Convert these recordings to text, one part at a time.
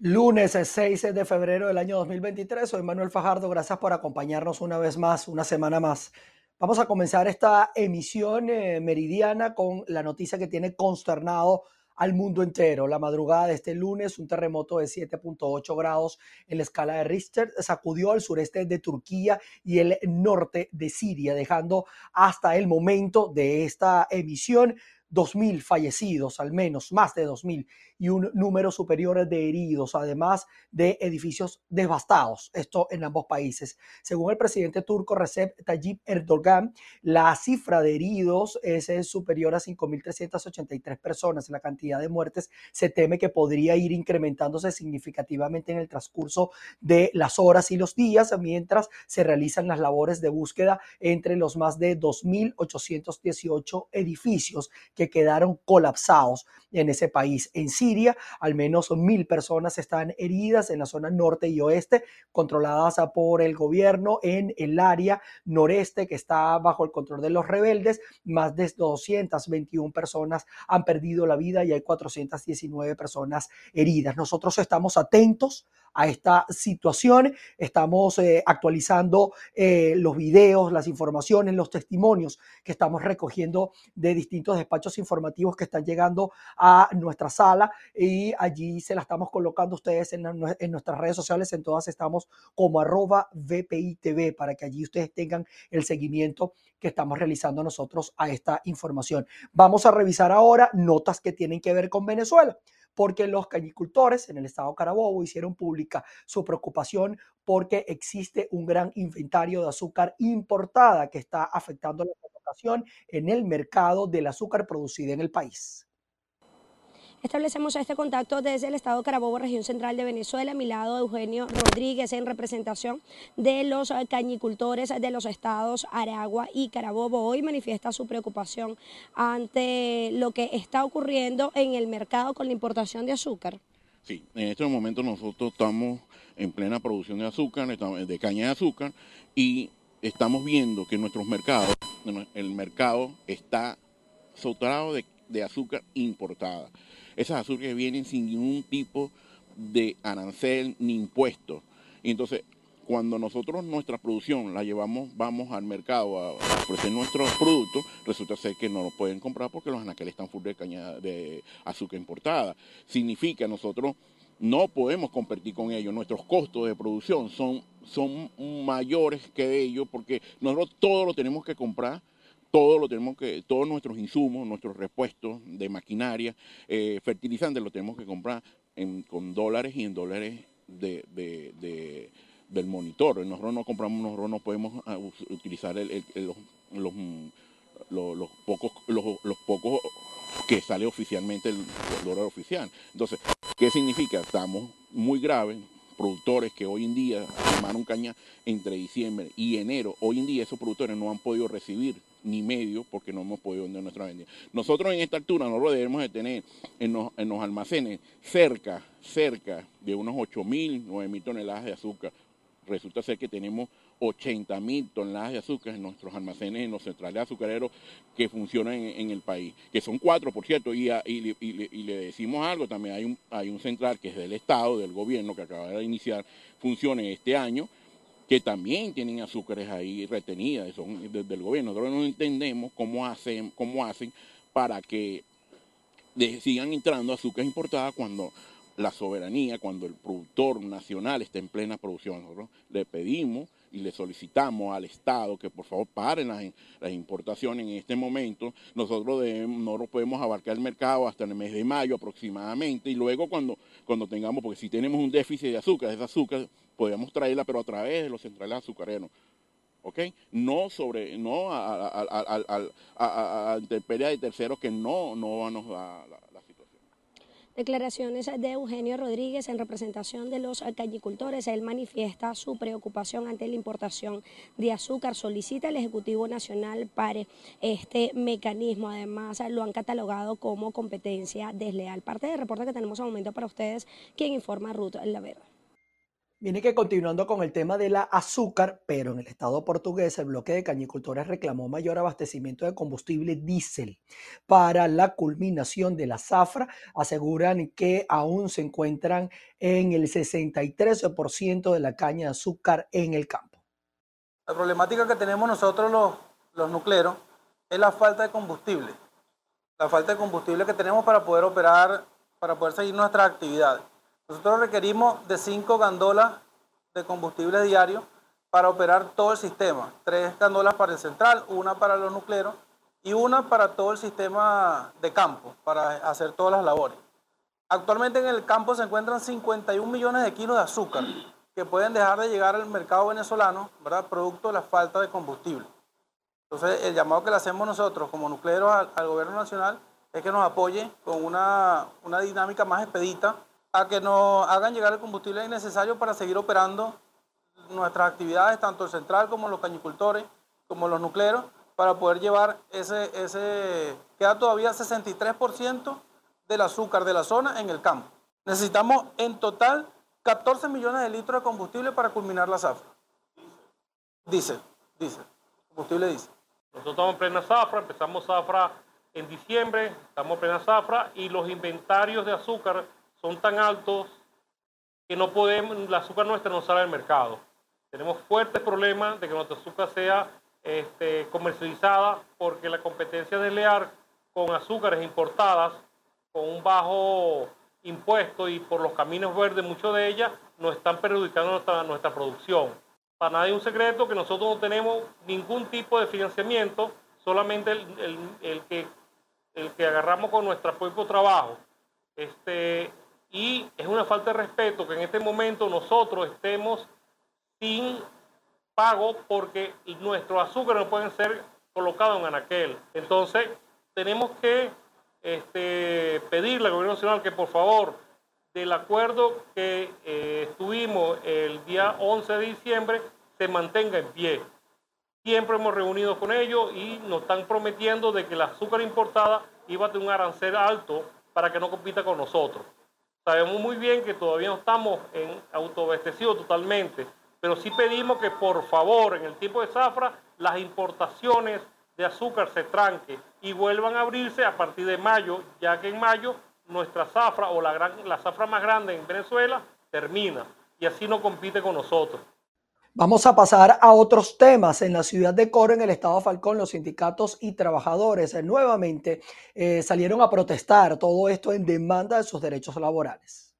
Lunes 6 de febrero del año 2023, soy Manuel Fajardo, gracias por acompañarnos una vez más, una semana más. Vamos a comenzar esta emisión eh, meridiana con la noticia que tiene consternado al mundo entero. La madrugada de este lunes, un terremoto de 7.8 grados en la escala de Richter sacudió al sureste de Turquía y el norte de Siria, dejando hasta el momento de esta emisión 2.000 fallecidos, al menos más de 2.000, y un número superior de heridos, además de edificios devastados, esto en ambos países. Según el presidente turco Recep Tayyip Erdogan, la cifra de heridos es, superior a 5.383 personas. La cantidad de muertes se teme que podría ir incrementándose significativamente en el transcurso de las horas y los días, mientras se realizan las labores de búsqueda entre los más de 2.818 edificios que quedaron colapsados en ese país. En Al menos mil personas están heridas en la zona norte y oeste, controladas por el gobierno en el área noreste que está bajo el control de los rebeldes. Más de 221 personas han perdido la vida y hay 419 personas heridas. Nosotros estamos atentos a esta situación. Estamos eh, actualizando eh, los videos, las informaciones, los testimonios que estamos recogiendo de distintos despachos informativos que están llegando a nuestra sala y allí se la estamos colocando ustedes en, nuestras redes sociales. En todas estamos como arroba VPI para que allí ustedes tengan el seguimiento que estamos realizando nosotros a esta información. Vamos a revisar ahora notas que tienen que ver con Venezuela porque los cañicultores en el estado Carabobo hicieron pública su preocupación porque existe un gran inventario de azúcar importada que está afectando la colocación en el mercado del azúcar producida en el país. Establecemos este contacto desde el Estado Carabobo, región central de Venezuela. A mi lado, Eugenio Rodríguez, en representación de los cañicultores de los estados Aragua y Carabobo. Hoy manifiesta su preocupación ante lo que está ocurriendo en el mercado con la importación de azúcar. Sí, en este momento nosotros estamos en plena producción de azúcar, de caña de azúcar, y estamos viendo que nuestros mercados, el mercado está saturado de, de azúcar importada. Esas azúcares vienen sin ningún tipo de arancel ni impuesto. Y entonces, cuando nosotros nuestra producción la llevamos, vamos al mercado a, ofrecer nuestros productos, resulta ser que no lo pueden comprar porque los anaqueles están full de caña de azúcar importada. Significa nosotros no podemos competir con ellos. Nuestros costos de producción son, son mayores que ellos porque nosotros todo lo tenemos que comprar todo lo tenemos que, todos nuestros insumos, nuestros repuestos de maquinaria, eh, fertilizantes, lo tenemos que comprar con dólares y en dólares de, del monitor. Nosotros no compramos, nosotros no podemos ah, utilizar los, los, pocos, los, pocos que sale oficialmente el, dólar oficial. Entonces, ¿qué significa? Estamos muy graves, productores que hoy en día tomaron caña entre diciembre y enero, hoy en día esos productores no han podido recibir ni medio porque no hemos podido vender nuestra vendida. Nosotros en esta altura nosotros debemos de tener en los, en los almacenes cerca, cerca de unos 8 mil, 9 mil toneladas de azúcar. Resulta ser que tenemos 80 mil toneladas de azúcar en nuestros almacenes, en los centrales azucareros que funcionan en, el país, que son cuatro, por cierto, y, le decimos algo, también hay un, hay un central que es del Estado, del gobierno, que acaba de iniciar funciones este año, que también tienen azúcares ahí retenidas, son desde el gobierno. Nosotros no entendemos cómo hacen, cómo hacen para que sigan entrando azúcares importadas cuando la soberanía, cuando el productor nacional está en plena producción. Nosotros le pedimos y le solicitamos al Estado que por favor paren las, importaciones en este momento. Nosotros no lo podemos abarcar el mercado hasta el mes de mayo aproximadamente y luego cuando, cuando tengamos, porque si tenemos un déficit de azúcar, ese azúcar podríamos traerla, pero a través de los centrales azucareros. ¿Ok? No sobre, no a, a, a, de terceros que no, no la, situación. Declaraciones de Eugenio Rodríguez en representación de los cañicultores. Él manifiesta su preocupación ante la importación de azúcar. Solicita al Ejecutivo Nacional para este mecanismo. Además, lo han catalogado como competencia desleal. Parte del reporte que tenemos al momento para ustedes, quien informa Ruth Lavera. Viene que continuando con el tema de la azúcar, pero en el estado portugués el bloque de cañicultores reclamó mayor abastecimiento de combustible diésel para la culminación de la zafra. Aseguran que aún se encuentran en el 63% de la caña de azúcar en el campo. La problemática que tenemos nosotros los, los es la falta de combustible. La falta de combustible que tenemos para poder operar, para poder seguir nuestras actividades. Nosotros requerimos de cinco gandolas de combustible diario para operar todo el sistema. Tres gandolas para el central, una para los nucleros y una para todo el sistema de campo, para hacer todas las labores. Actualmente en el campo se encuentran 51 millones de kilos de azúcar que pueden dejar de llegar al mercado venezolano, ¿verdad? Producto de la falta de combustible. Entonces, el llamado que le hacemos nosotros como nucleros al, al gobierno nacional es que nos apoye con una, una dinámica más expedita a que nos hagan llegar el combustible necesario para seguir operando nuestras actividades, tanto el central como los cañicultores, como los nucleros, para poder llevar ese, ese queda todavía 63% del azúcar de la zona en el campo. Necesitamos en total 14 millones de litros de combustible para culminar la zafra. Dice, dice, combustible dice. Nosotros estamos en plena zafra, empezamos zafra en diciembre, estamos en plena zafra y los inventarios de azúcar son tan altos que no podemos, la azúcar nuestra no sale al mercado. Tenemos fuertes problemas de que nuestra azúcar sea este, comercializada porque la competencia de lear con azúcares importadas con un bajo impuesto y por los caminos verdes, muchos de ellas nos están perjudicando nuestra, nuestra producción. Para nadie es un secreto que nosotros no tenemos ningún tipo de financiamiento, solamente el, el, el que, el que agarramos con nuestro propio trabajo. Este, y es una falta de respeto que en este momento nosotros estemos sin pago porque nuestros azúcares no pueden ser colocados en anaquel. Entonces, tenemos que este, pedirle al gobierno nacional que por favor del acuerdo que eh, estuvimos el día 11 de diciembre se mantenga en pie. Siempre hemos reunido con ellos y nos están prometiendo de que el azúcar importada iba a tener un arancel alto para que no compita con nosotros. Sabemos muy bien que todavía no estamos en totalmente, pero sí pedimos que por favor en el tiempo de zafra las importaciones de azúcar se tranquen y vuelvan a abrirse a partir de mayo, ya que en mayo nuestra zafra o la, gran, la zafra más grande en Venezuela termina y así no compite con nosotros. Vamos a pasar a otros temas. En la ciudad de Coro, en el estado de Falcón, los sindicatos y trabajadores eh, nuevamente eh, salieron a protestar. Todo esto en demanda de sus derechos laborales.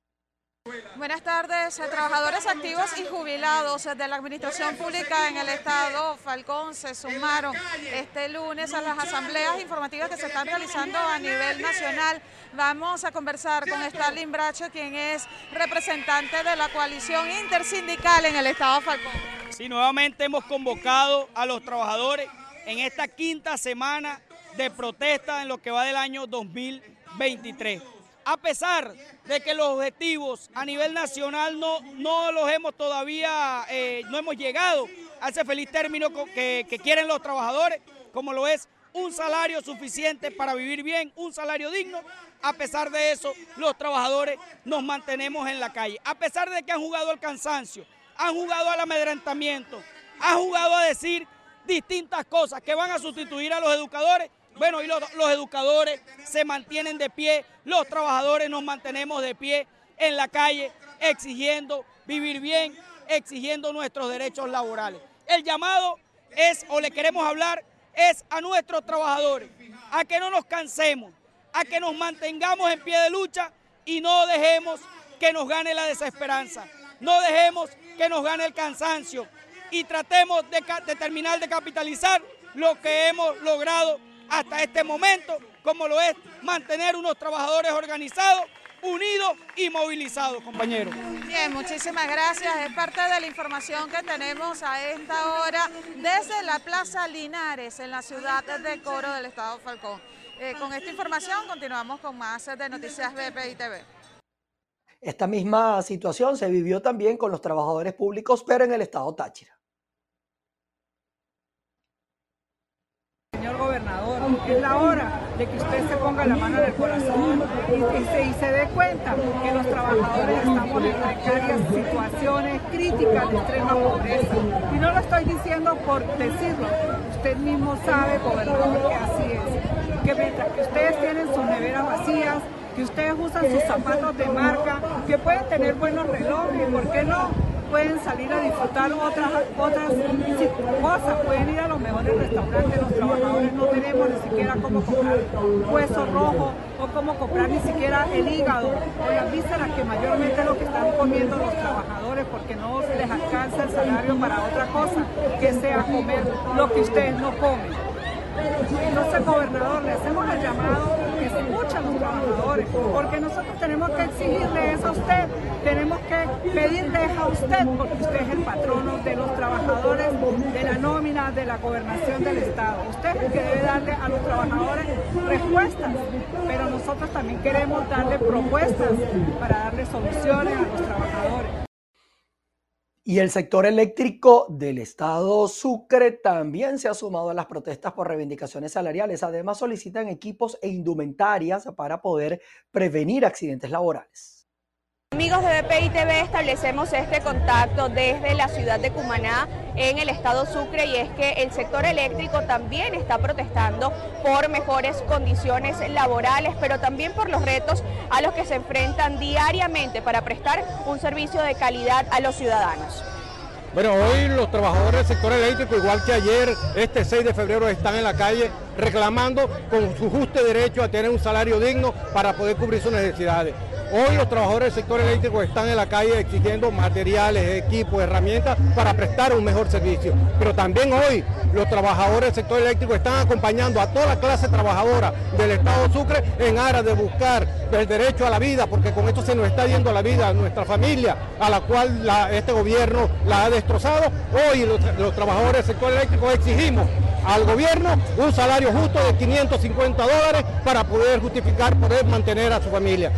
Buenas tardes, trabajadores activos y jubilados de la Administración Pública en el Estado Falcón se sumaron este lunes a las asambleas informativas que se están realizando a nivel nacional. Vamos a conversar con Stalin Bracho, quien es representante de la coalición intersindical en el Estado Falcón. Sí, nuevamente hemos convocado a los trabajadores en esta quinta semana de protesta en lo que va del año 2023 a pesar de que los objetivos a nivel nacional no, no los hemos todavía, eh, no hemos llegado a ese feliz término que, que quieren los trabajadores, como lo es un salario suficiente para vivir bien, un salario digno. A pesar de eso, los trabajadores nos mantenemos en la calle. A pesar de que han jugado al cansancio, han jugado al amedrentamiento, han jugado a decir distintas cosas que van a sustituir a los educadores, bueno, y los, educadores se mantienen de pie, los trabajadores nos mantenemos de pie en la calle exigiendo vivir bien, exigiendo nuestros derechos laborales. El llamado es, o le queremos hablar, es a nuestros trabajadores, a que no nos cansemos, a que nos mantengamos en pie de lucha y no dejemos que nos gane la desesperanza, no dejemos que nos gane el cansancio y tratemos de terminar de capitalizar lo que hemos logrado hasta este momento, como lo es mantener unos trabajadores organizados, unidos y movilizados, compañeros. Bien, muchísimas gracias. Es parte de la información que tenemos a esta hora desde la Plaza Linares, en la ciudad de Coro del Estado Falcón. Eh, con esta información continuamos con más de Noticias BPI TV. Esta misma situación se vivió también con los trabajadores públicos, pero en el estado Táchira. Es la hora de que usted se ponga la mano en el corazón y, se, dé cuenta que los trabajadores estamos en precarias situaciones críticas de extrema pobreza. Y no lo estoy diciendo por decirlo, usted mismo sabe, gobernador, que así es. Que mientras que ustedes tienen sus neveras vacías, que ustedes usan sus zapatos de marca, que pueden tener buenos relojes, ¿por qué no? Pueden salir a disfrutar otras, otras cosas, pueden ir a los mejores restaurantes, los trabajadores no tenemos ni siquiera cómo comprar hueso rojo o cómo comprar ni siquiera el hígado o las vísceras que mayormente es lo que están comiendo los trabajadores porque no les alcanza el salario para otra cosa que sea comer lo que ustedes no comen. Entonces, gobernador, le hacemos el llamado que escuchen a los porque nosotros tenemos que exigirle eso a usted, tenemos que pedirle a usted, porque usted es el patrono de los trabajadores, de la nómina, de la gobernación del Estado. Usted es el que debe darle a los trabajadores respuestas, pero nosotros también queremos darle propuestas para darle soluciones a los trabajadores. Y el sector eléctrico del estado Sucre también se ha sumado a las protestas por reivindicaciones salariales. Además, solicitan equipos e indumentarias para poder prevenir accidentes laborales. Amigos de BPI TV, establecemos este contacto desde la ciudad de Cumaná, en el estado Sucre, y es que el sector eléctrico también está protestando por mejores condiciones laborales, pero también por los retos a los que se enfrentan diariamente para prestar un servicio de calidad a los ciudadanos. Bueno, hoy los trabajadores del sector eléctrico, igual que ayer, este 6 de febrero, están en la calle reclamando con su justo derecho a tener un salario digno para poder cubrir sus necesidades. Hoy los trabajadores del sector eléctrico están en la calle exigiendo materiales, equipos, herramientas para prestar un mejor servicio. Pero también hoy los trabajadores del sector eléctrico están acompañando a toda la clase trabajadora del Estado Sucre en aras de buscar el derecho a la vida, porque con esto se nos está yendo la vida a nuestra familia, a la cual este gobierno la ha destrozado. Hoy los, los trabajadores del sector eléctrico exigimos al gobierno un salario justo de 550 dólares para poder justificar, poder mantener a su familia.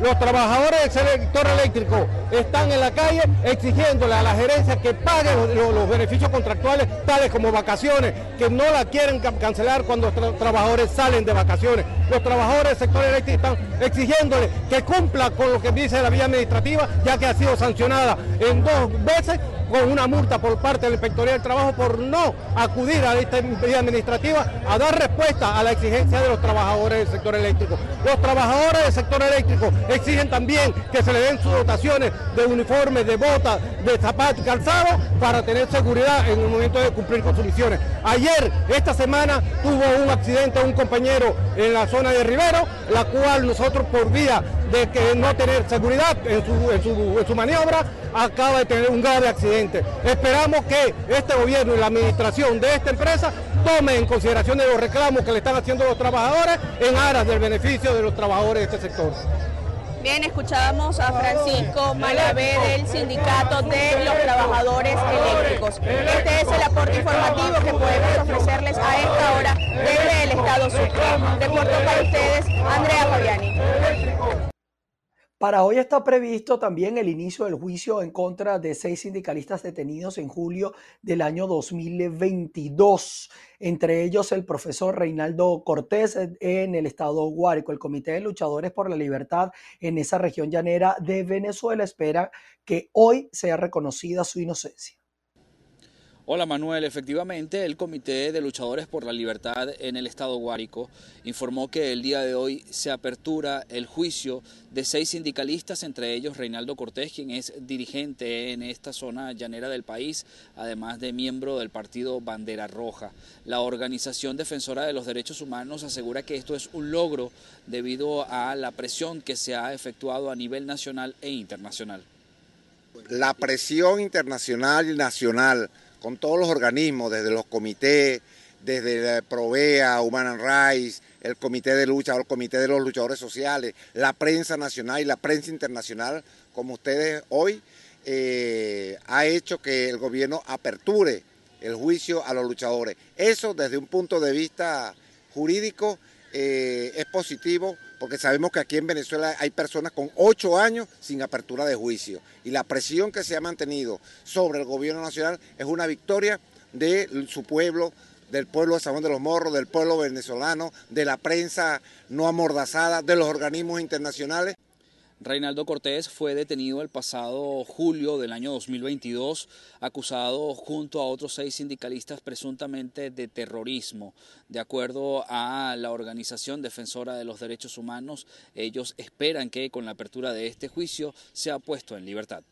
Los trabajadores del sector eléctrico están en la calle exigiéndole a la gerencia que pague los, beneficios contractuales tales como vacaciones, que no la quieren cancelar cuando los trabajadores salen de vacaciones. Los trabajadores del sector eléctrico están exigiéndole que cumpla con lo que dice la vía administrativa, ya que ha sido sancionada en dos veces con una multa por parte del Inspectoría del Trabajo por no acudir a esta vía administrativa a dar respuesta a la exigencia de los trabajadores del sector eléctrico. Los trabajadores del sector eléctrico exigen también que se le den sus dotaciones de uniformes, de botas, de zapatos y calzado para tener seguridad en el momento de cumplir con sus misiones. Ayer, esta semana, tuvo un accidente un compañero en la zona de Rivero, la cual nosotros por vía de que no tener seguridad en su, en su maniobra, acaba de tener un grave accidente. Esperamos que este gobierno y la administración de esta empresa tomen en consideración los reclamos que le están haciendo los trabajadores en aras del beneficio de los trabajadores de este sector. Bien, escuchábamos a Francisco Malavé del Sindicato de los Trabajadores Eléctricos. Este es el aporte informativo que podemos ofrecerles a esta hora desde el Estado Sucre. Reporto para ustedes, Andrea Fabiani. Para hoy está previsto también el inicio del juicio en contra de seis sindicalistas detenidos en julio del año 2022, entre ellos el profesor Reinaldo Cortés en el estado Guárico. El Comité de Luchadores por la Libertad en esa región llanera de Venezuela espera que hoy sea reconocida su inocencia. Hola Manuel, efectivamente el Comité de Luchadores por la Libertad en el Estado Guárico informó que el día de hoy se apertura el juicio de seis sindicalistas, entre ellos Reinaldo Cortés, quien es dirigente en esta zona llanera del país, además de miembro del partido Bandera Roja. La organización defensora de los derechos humanos asegura que esto es un logro debido a la presión que se ha efectuado a nivel nacional e internacional. La presión internacional y nacional con todos los organismos, desde los comités, desde la Provea, Human Rights, el Comité de Lucha, el Comité de los Luchadores Sociales, la prensa nacional y la prensa internacional, como ustedes hoy, eh, ha hecho que el gobierno aperture el juicio a los luchadores. Eso desde un punto de vista jurídico eh, es positivo porque sabemos que aquí en Venezuela hay personas con ocho años sin apertura de juicio. Y la presión que se ha mantenido sobre el gobierno nacional es una victoria de su pueblo, del pueblo de San Juan de los Morros, del pueblo venezolano, de la prensa no amordazada, de los organismos internacionales Reinaldo Cortés fue detenido el pasado julio del año 2022, acusado junto a otros seis sindicalistas presuntamente de terrorismo. De acuerdo a la organización defensora de los derechos humanos, ellos esperan que con la apertura de este juicio sea puesto en libertad.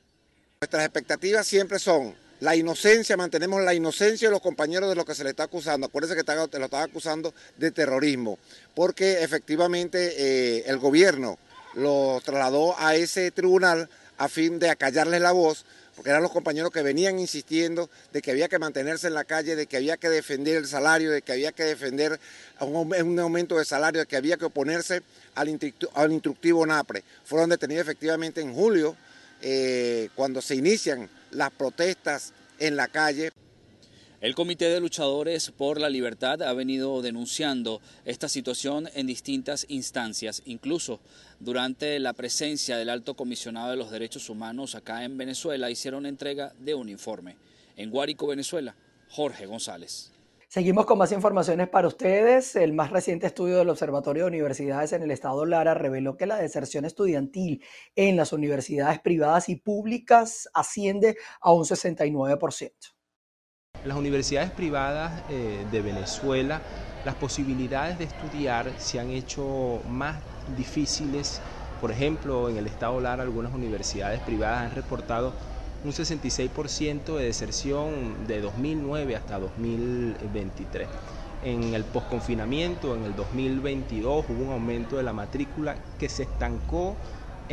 Nuestras expectativas siempre son la inocencia, mantenemos la inocencia de los compañeros de los que se le está acusando. Acuérdense que lo están acusando de terrorismo, porque efectivamente eh, el gobierno lo trasladó a ese tribunal a fin de acallarles la voz, porque eran los compañeros que venían insistiendo de que había que mantenerse en la calle, de que había que defender el salario, de que había que defender un, aumento de salario, de que había que oponerse al, instructivo NAPRE. Fueron detenidos efectivamente en julio, eh, cuando se inician las protestas en la calle. El Comité de Luchadores por la Libertad ha venido denunciando esta situación en distintas instancias, incluso durante la presencia del Alto Comisionado de los Derechos Humanos acá en Venezuela hicieron entrega de un informe. En Guárico, Venezuela, Jorge González. Seguimos con más informaciones para ustedes. El más reciente estudio del Observatorio de Universidades en el Estado Lara reveló que la deserción estudiantil en las universidades privadas y públicas asciende a un 69%. Las universidades privadas eh, de Venezuela, las posibilidades de estudiar se han hecho más difíciles. Por ejemplo, en el estado Lara algunas universidades privadas han reportado un 66% de deserción de 2009 hasta 2023. En el posconfinamiento, en el 2022, hubo un aumento de la matrícula que se estancó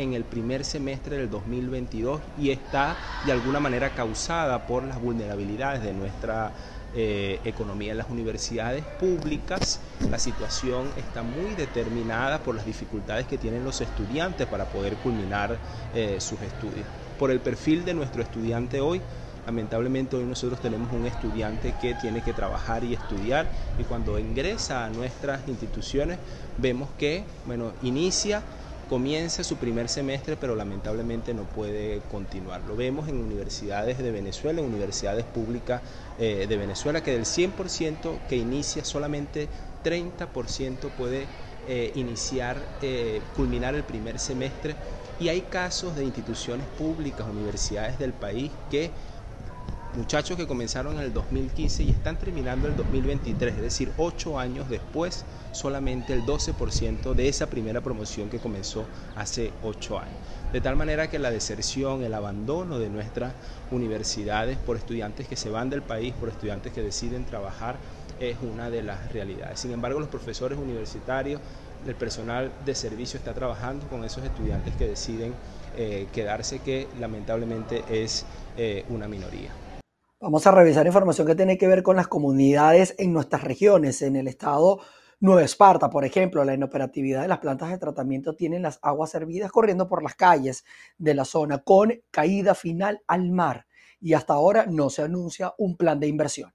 en el primer semestre del 2022 y está de alguna manera causada por las vulnerabilidades de nuestra eh, economía. En las universidades públicas la situación está muy determinada por las dificultades que tienen los estudiantes para poder culminar eh, sus estudios. Por el perfil de nuestro estudiante hoy, Lamentablemente hoy nosotros tenemos un estudiante que tiene que trabajar y estudiar y cuando ingresa a nuestras instituciones vemos que, bueno, inicia comienza su primer semestre, pero lamentablemente no puede continuar. Lo vemos en universidades de Venezuela, en universidades públicas eh, de Venezuela, que del 100% que inicia solamente 30% puede eh, iniciar, eh, culminar el primer semestre. Y hay casos de instituciones públicas, universidades del país que muchachos que comenzaron en el 2015 y están terminando el 2023, es decir, ocho años después, solamente el 12% de esa primera promoción que comenzó hace ocho años. De tal manera que la deserción, el abandono de nuestras universidades por estudiantes que se van del país, por estudiantes que deciden trabajar, es una de las realidades. Sin embargo, los profesores universitarios, el personal de servicio está trabajando con esos estudiantes que deciden eh, quedarse, que lamentablemente es eh, una minoría. Vamos a revisar información que tiene que ver con las comunidades en nuestras regiones. En el estado Nueva Esparta, por ejemplo, la inoperatividad de las plantas de tratamiento tienen las aguas servidas corriendo por las calles de la zona con caída final al mar y hasta ahora no se anuncia un plan de inversión.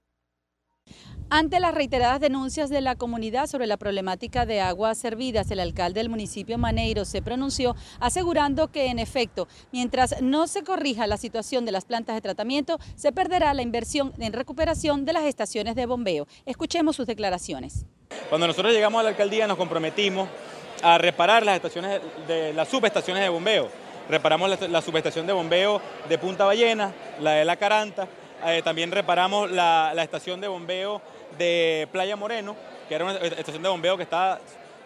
Ante las reiteradas denuncias de la comunidad sobre la problemática de aguas servidas, el alcalde del municipio Maneiro se pronunció asegurando que en efecto, mientras no se corrija la situación de las plantas de tratamiento, se perderá la inversión en recuperación de las estaciones de bombeo. Escuchemos sus declaraciones. Cuando nosotros llegamos a la alcaldía nos comprometimos a reparar las estaciones de las subestaciones de bombeo. Reparamos la, subestación de bombeo de Punta Ballena, la de La Caranta, eh, también reparamos la, la estación de bombeo de Playa Moreno, que era una estación de bombeo que estaba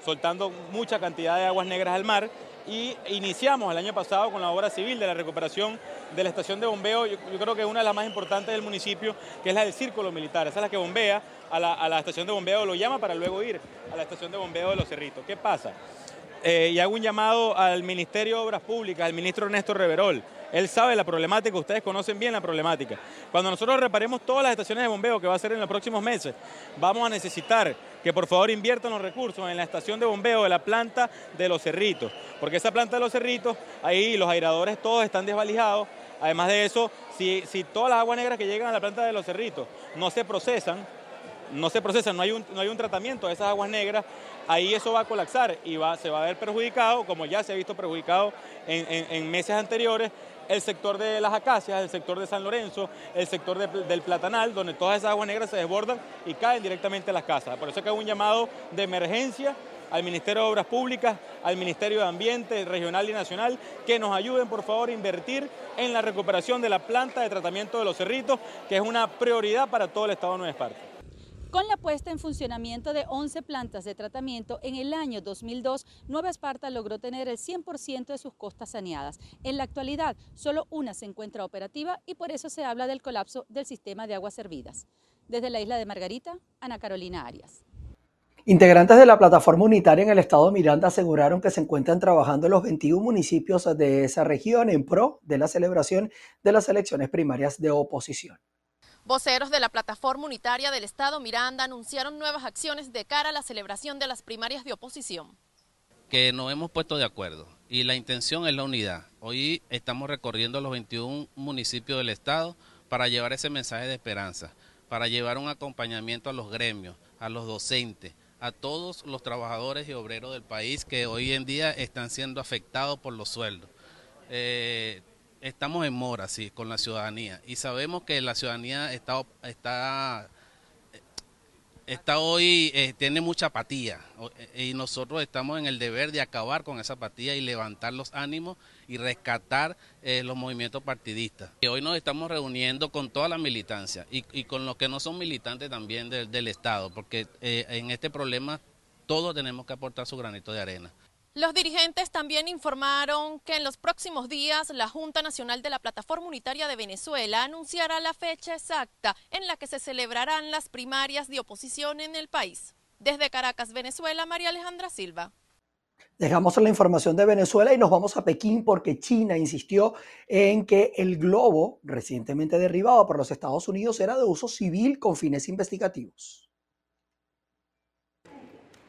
soltando mucha cantidad de aguas negras al mar y iniciamos el año pasado con la obra civil de la recuperación de la estación de bombeo, yo, creo que una de las más importantes del municipio, que es la del Círculo Militar, esa es la que bombea a la, estación de bombeo, lo llama para luego ir a la estación de bombeo de Los Cerritos. ¿Qué pasa? Eh, y hago un llamado al Ministerio de Obras Públicas, al ministro Ernesto Reverol, él sabe la problemática, ustedes conocen bien la problemática. Cuando nosotros reparemos todas las estaciones de bombeo que va a ser en los próximos meses, vamos a necesitar que por favor inviertan los recursos en la estación de bombeo de la planta de los cerritos, porque esa planta de los cerritos, ahí los airadores todos están desvalijados. Además de eso, si, todas las aguas negras que llegan a la planta de los cerritos no se procesan, no se procesan, no hay un, no hay un tratamiento de esas aguas negras, ahí eso va a colapsar y va, se va a ver perjudicado, como ya se ha visto perjudicado en meses anteriores, el sector de las acacias, el sector de San Lorenzo, el sector del Platanal, donde todas esas aguas negras se desbordan y caen directamente a las casas. Por eso que hago un llamado de emergencia al Ministerio de Obras Públicas, al Ministerio de Ambiente Regional y Nacional, que nos ayuden por favor a invertir en la recuperación de la planta de tratamiento de los cerritos, que es una prioridad para todo el Estado de Nueva Esparta. Con la puesta en funcionamiento de 11 plantas de tratamiento en el año 2002, Nueva Esparta logró tener el 100% de sus costas saneadas. En la actualidad, solo una se encuentra operativa y por eso se habla del colapso del sistema de aguas servidas. Desde la isla de Margarita, Ana Carolina Arias. Integrantes de la plataforma unitaria en el estado de Miranda aseguraron que se encuentran trabajando en los 21 municipios de esa región en pro de la celebración de las elecciones primarias de oposición. Voceros de la plataforma unitaria del Estado Miranda anunciaron nuevas acciones de cara a la celebración de las primarias de oposición. Que nos hemos puesto de acuerdo y la intención es la unidad. Hoy estamos recorriendo los 21 municipios del Estado para llevar ese mensaje de esperanza, para llevar un acompañamiento a los gremios, a los docentes, a todos los trabajadores y obreros del país que hoy en día están siendo afectados por los sueldos. Eh, estamos en mora, sí, con la ciudadanía. Y sabemos que la ciudadanía está, está, está hoy, eh, tiene mucha apatía. Eh, y nosotros estamos en el deber de acabar con esa apatía y levantar los ánimos y rescatar eh, los movimientos partidistas. Y hoy nos estamos reuniendo con toda la militancia y, y con los que no son militantes también del Estado, porque en este problema todos tenemos que aportar su granito de arena. Los dirigentes también informaron que en los próximos días la Junta Nacional de la Plataforma Unitaria de Venezuela anunciará la fecha exacta en la que se celebrarán las primarias de oposición en el país. Desde Caracas, Venezuela, María Alejandra Silva. Dejamos la información de Venezuela y nos vamos a Pekín porque China insistió en que el globo recientemente derribado por los Estados Unidos era de uso civil con fines investigativos.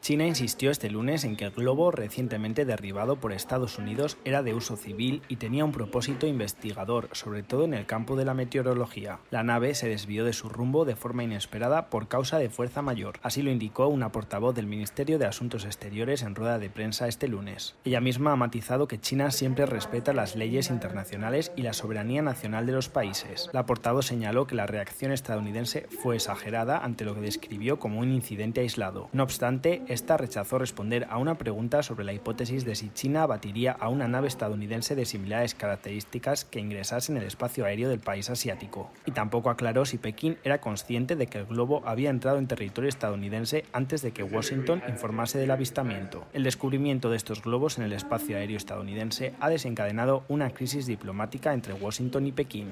China insistió este lunes en que el globo recientemente derribado por Estados Unidos era de uso civil y tenía un propósito investigador, sobre todo en el campo de la meteorología. La nave se desvió de su rumbo de forma inesperada por causa de fuerza mayor. Así lo indicó una portavoz del Ministerio de Asuntos Exteriores en rueda de prensa este lunes. Ella misma ha matizado que China siempre respeta las leyes internacionales y la soberanía nacional de los países. La portavoz señaló que la reacción estadounidense fue exagerada ante lo que describió como un incidente aislado. No obstante, esta rechazó responder a una pregunta sobre la hipótesis de si China abatiría a una nave estadounidense de similares características que ingresase en el espacio aéreo del país asiático. Y tampoco aclaró si Pekín era consciente de que el globo había entrado en territorio estadounidense antes de que Washington informase del avistamiento. El descubrimiento de estos globos en el espacio aéreo estadounidense ha desencadenado una crisis diplomática entre Washington y Pekín.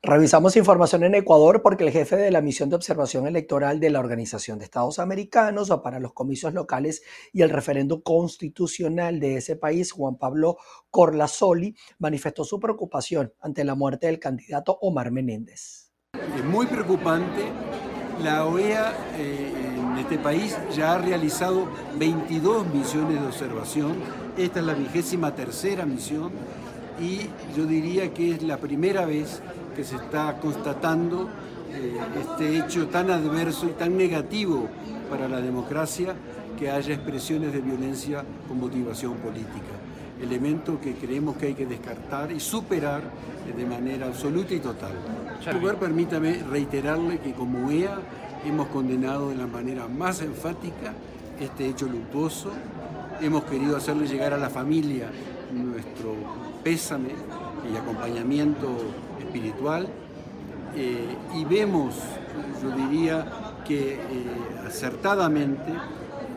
Revisamos información en Ecuador porque el jefe de la misión de observación electoral de la Organización de Estados Americanos para los comicios locales y el referendo constitucional de ese país, Juan Pablo Corlazoli, manifestó su preocupación ante la muerte del candidato Omar Menéndez. Es muy preocupante. La OEA eh, en este país ya ha realizado 22 misiones de observación. Esta es la vigésima tercera misión y yo diría que es la primera vez que se está constatando eh, este hecho tan adverso y tan negativo para la democracia que haya expresiones de violencia con motivación política. Elemento que creemos que hay que descartar y superar de manera absoluta y total. En lugar, permítame reiterarle que como EA hemos condenado de la manera más enfática este hecho luctuoso. Hemos querido hacerle llegar a la familia nuestro pésame y acompañamiento espiritual eh, y vemos, yo diría que eh, acertadamente,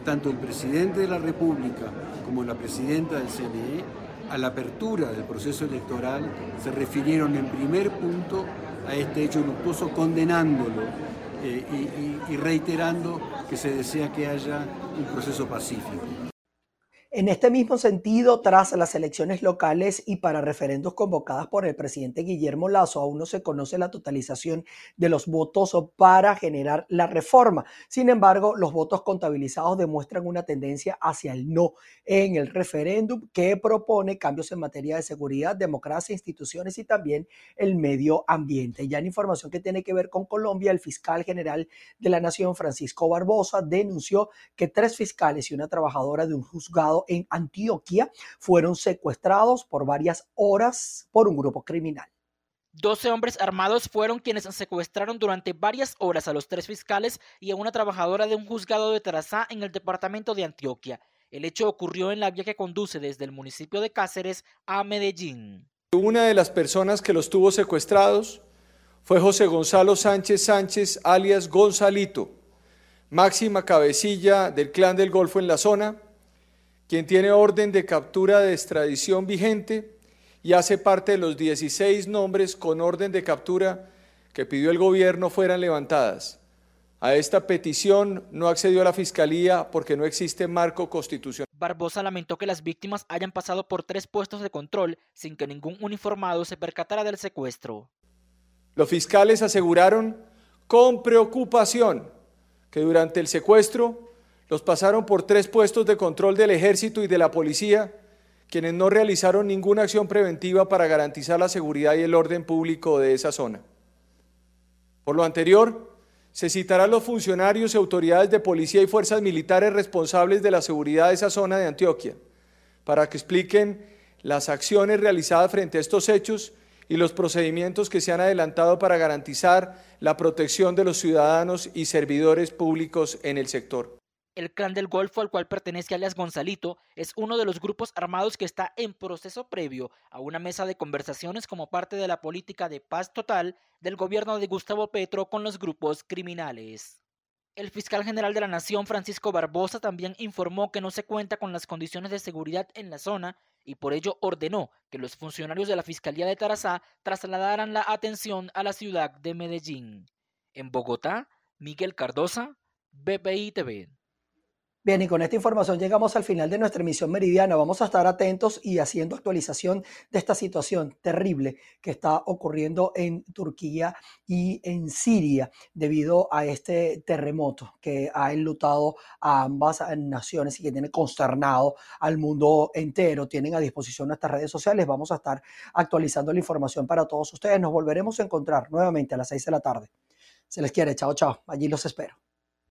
tanto el presidente de la República como la presidenta del CNE, a la apertura del proceso electoral, se refirieron en primer punto a este hecho luctuoso, condenándolo eh, y reiterando que se desea que haya un proceso pacífico. En este mismo sentido, tras las elecciones locales y para referendos convocadas por el presidente Guillermo Lazo, aún no se conoce la totalización de los votos para generar la reforma. Sin embargo, los votos contabilizados demuestran una tendencia hacia el no en el referéndum que propone cambios en materia de seguridad, democracia, instituciones y también el medio ambiente. Ya en información que tiene que ver con Colombia, el fiscal general de la Nación, Francisco Barbosa, denunció que tres fiscales y una trabajadora de un juzgado en Antioquia fueron secuestrados por varias horas por un grupo criminal. 12 hombres armados fueron quienes secuestraron durante varias horas a los tres fiscales y a una trabajadora de un juzgado de Tarazá en el departamento de Antioquia. El hecho ocurrió en la vía que conduce desde el municipio de Cáceres a Medellín. Una de las personas que los tuvo secuestrados fue José Gonzalo Sánchez Sánchez, alias Gonzalito, máxima cabecilla del clan del Golfo en la zona, quien tiene orden de captura de extradición vigente y hace parte de los 16 nombres con orden de captura que pidió el gobierno fueran levantadas. A esta petición no accedió la Fiscalía porque no existe marco constitucional. Barbosa lamentó que las víctimas hayan pasado por tres puestos de control sin que ningún uniformado se percatara del secuestro. Los fiscales aseguraron con preocupación que durante el secuestro los pasaron por tres puestos de control del ejército y de la policía quienes no realizaron ninguna acción preventiva para garantizar la seguridad y el orden público de esa zona. Por lo anterior, se citará a los funcionarios y autoridades de policía y fuerzas militares responsables de la seguridad de esa zona de Antioquia, para que expliquen las acciones realizadas frente a estos hechos y los procedimientos que se han adelantado para garantizar la protección de los ciudadanos y servidores públicos en el sector. El clan del Golfo al cual pertenece alias Gonzalito es uno de los grupos armados que está en proceso previo a una mesa de conversaciones como parte de la política de paz total del gobierno de Gustavo Petro con los grupos criminales. El fiscal general de la Nación, Francisco Barbosa, también informó que no se cuenta con las condiciones de seguridad en la zona y por ello ordenó que los funcionarios de la Fiscalía de Tarazá trasladaran la atención a la ciudad de Medellín. En Bogotá, Miguel Cardosa, BPI TV. Bien, y con esta información llegamos al final de nuestra emisión meridiana. Vamos a estar atentos y haciendo actualización de esta situación terrible que está ocurriendo en Turquía y en Siria debido a este terremoto que ha enlutado a ambas naciones y que tiene consternado al mundo entero. Tienen a disposición nuestras redes sociales. Vamos a estar actualizando la información para todos ustedes. Nos volveremos a encontrar nuevamente a las seis de la tarde. Se les quiere. Chao, chao. Allí los espero.